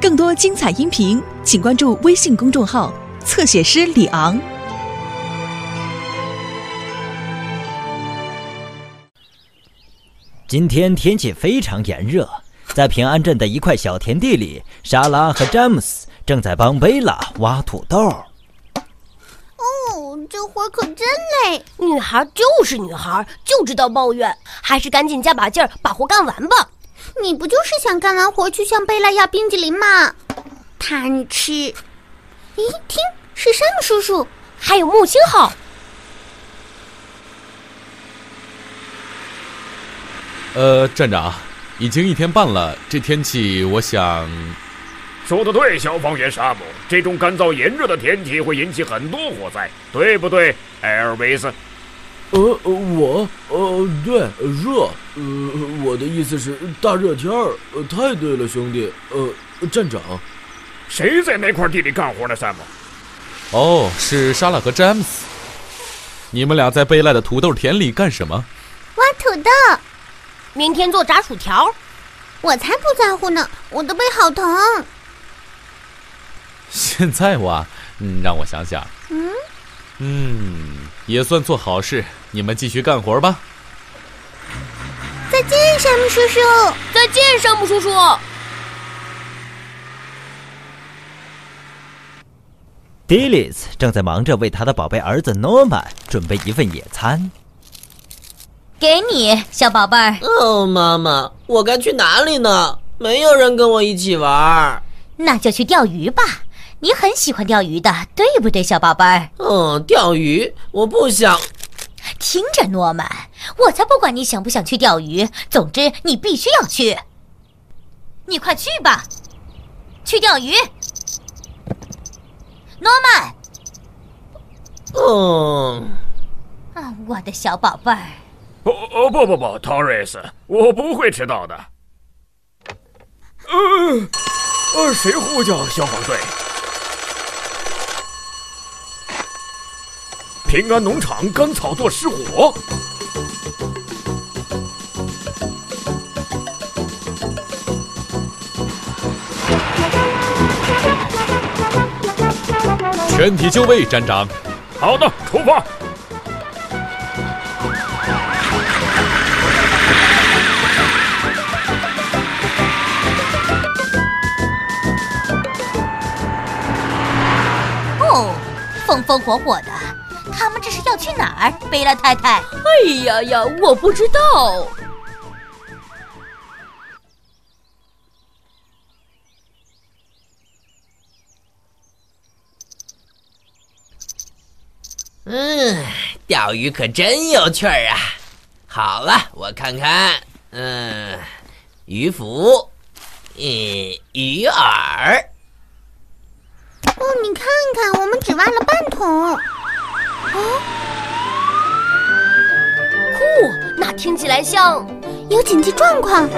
更多精彩音频，请关注微信公众号“侧写师李昂”。今天天气非常炎热，在平安镇的一块小田地里，莎拉和詹姆斯正在帮贝拉挖土豆。哦，这活可真累。女孩就是女孩，就知道抱怨，还是赶紧加把劲儿把活干完吧。你不就是想干完活去向贝拉要冰激凌吗？贪吃！咦，听，是山姆叔叔，还有木星号。呃，站长，已经一天半了，这天气，我想……说的对，消防员沙姆，这种干燥炎热的天气会引起很多火灾，对不对，艾尔维斯？呃，我，呃，对，热，呃，我的意思是大热天儿，呃，太对了，兄弟，呃，站长，谁在那块地里干活呢？山姆？哦，是莎拉和詹姆斯，你们俩在贝赖的土豆田里干什么？挖土豆。明天做炸薯条，我才不在乎呢！我的背好疼。现在挖，嗯，让我想想，嗯，嗯，也算做好事。你们继续干活吧。再见，山姆叔叔。再见，山姆叔叔。d i l i s 正在忙着为他的宝贝儿子诺曼准备一份野餐。给你，小宝贝儿。哦，妈妈，我该去哪里呢？没有人跟我一起玩。那就去钓鱼吧。你很喜欢钓鱼的，对不对，小宝贝儿？嗯，钓鱼，我不想。听着，诺曼，我才不管你想不想去钓鱼。总之，你必须要去。你快去吧，去钓鱼。诺曼。嗯。啊，我的小宝贝儿。哦哦不不不，，Torres，，我不会迟到的。呃呃，谁呼叫消防队？平安农场干草垛失火。全体就位，站长。好的，出发。哦风风火火的，去哪儿？贝拉太太。哎呀呀，我不知道。嗯，钓鱼可真有趣儿啊！好了，我看看，嗯，鱼腹，嗯，鱼饵。哦，你看看，我们只挖了半桶。哦，听起来像有紧急状况。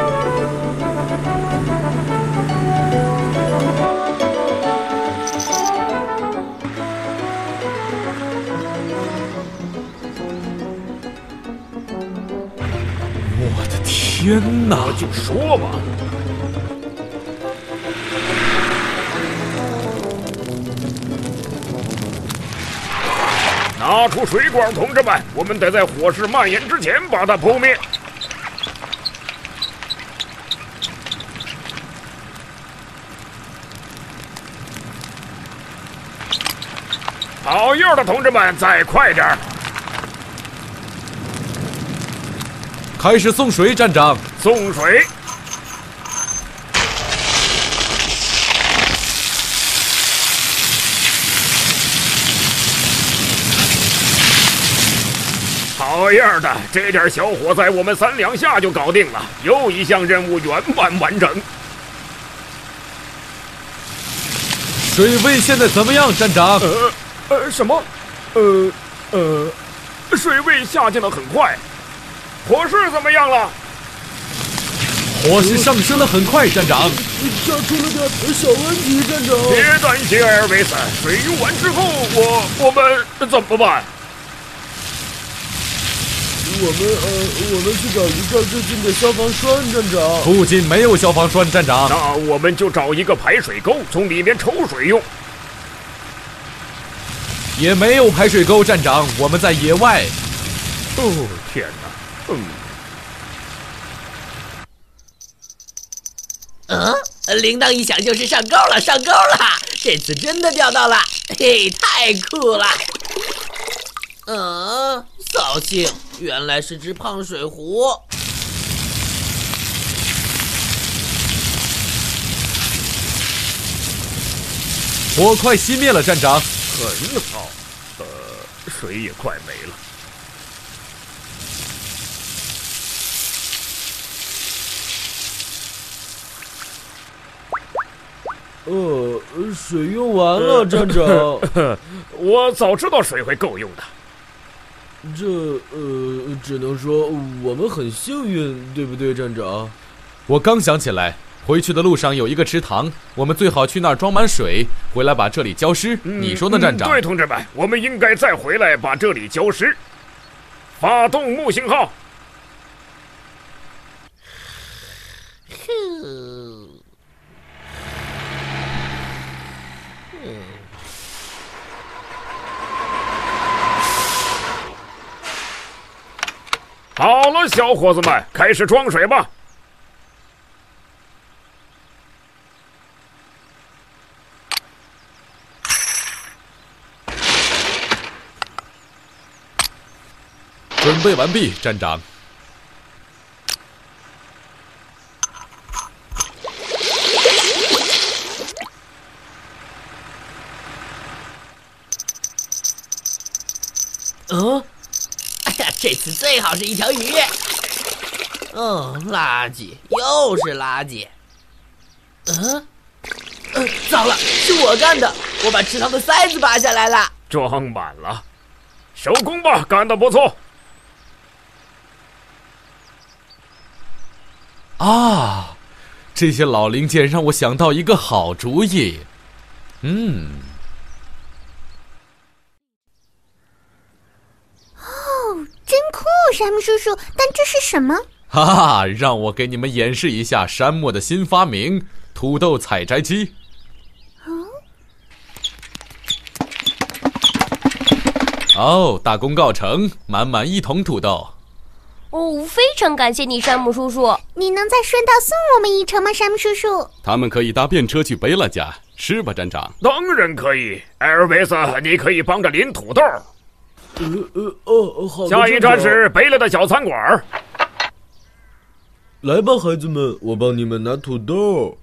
我的天哪！我就说吧。拿出水管，同志们，我们得在火势蔓延之前把它扑灭。好样的，同志们，再快点儿！开始送水，站长，送水。好样的！这点小火灾，我们三两下就搞定了，又一项任务圆满完成。水位现在怎么样，站长？呃呃，什么？呃呃，水位下降的很快。火势怎么样了？火势上升的很快，站长。这出了点小问题，站长。别担心，艾尔维斯。水用完之后，我我们怎么办？我们呃，我们去找离这儿最近的消防栓，站长。附近没有消防栓，站长。那我们就找一个排水沟，从里面抽水用。也没有排水沟，站长。我们在野外。哦，天哪！嗯。嗯，铃铛一响就是上钩了，上钩了！这次真的钓到了，嘿，太酷了！嗯，扫兴，原来是只胖水壶。火快熄灭了，站长。很好，呃，水也快没了。呃，水用完了，站长。我早知道水会够用的。这呃，只能说我们很幸运，对不对，站长？我刚想起来，回去的路上有一个池塘，我们最好去那儿装满水，回来把这里浇湿。你说呢，站长？对，同志们，我们应该再回来把这里浇湿。发动木星号。好了，小伙子们，开始装水吧。准备完毕，站长。嗯。这次最好是一条鱼。哦，垃圾，又是垃圾。嗯，呃，糟了，是我干的，我把池塘的塞子拔下来了，装满了。收工吧，干得不错。啊，这些老零件让我想到一个好主意。嗯。山姆叔叔，但这是什么？哈哈，让我给你们演示一下山姆的新发明——土豆采摘机。哦，大功告成，满满一桶土豆。哦，非常感谢你，山姆叔叔。你能再顺道送我们一程吗，山姆叔叔？他们可以搭便车去贝拉家，是吧，站长？当然可以。艾尔维斯，你可以帮着拎土豆。呃呃哦，好。下一站是贝勒的小餐馆。来吧，孩子们，我帮你们拿土豆。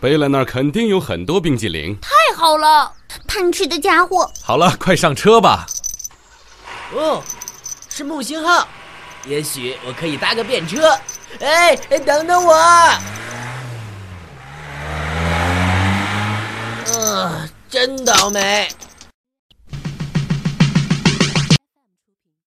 贝勒那儿肯定有很多冰激凌。太好了，贪吃的家伙。好了，快上车吧。哦，是木星号，也许我可以搭个便车。哎，等等我。嗯，真倒霉。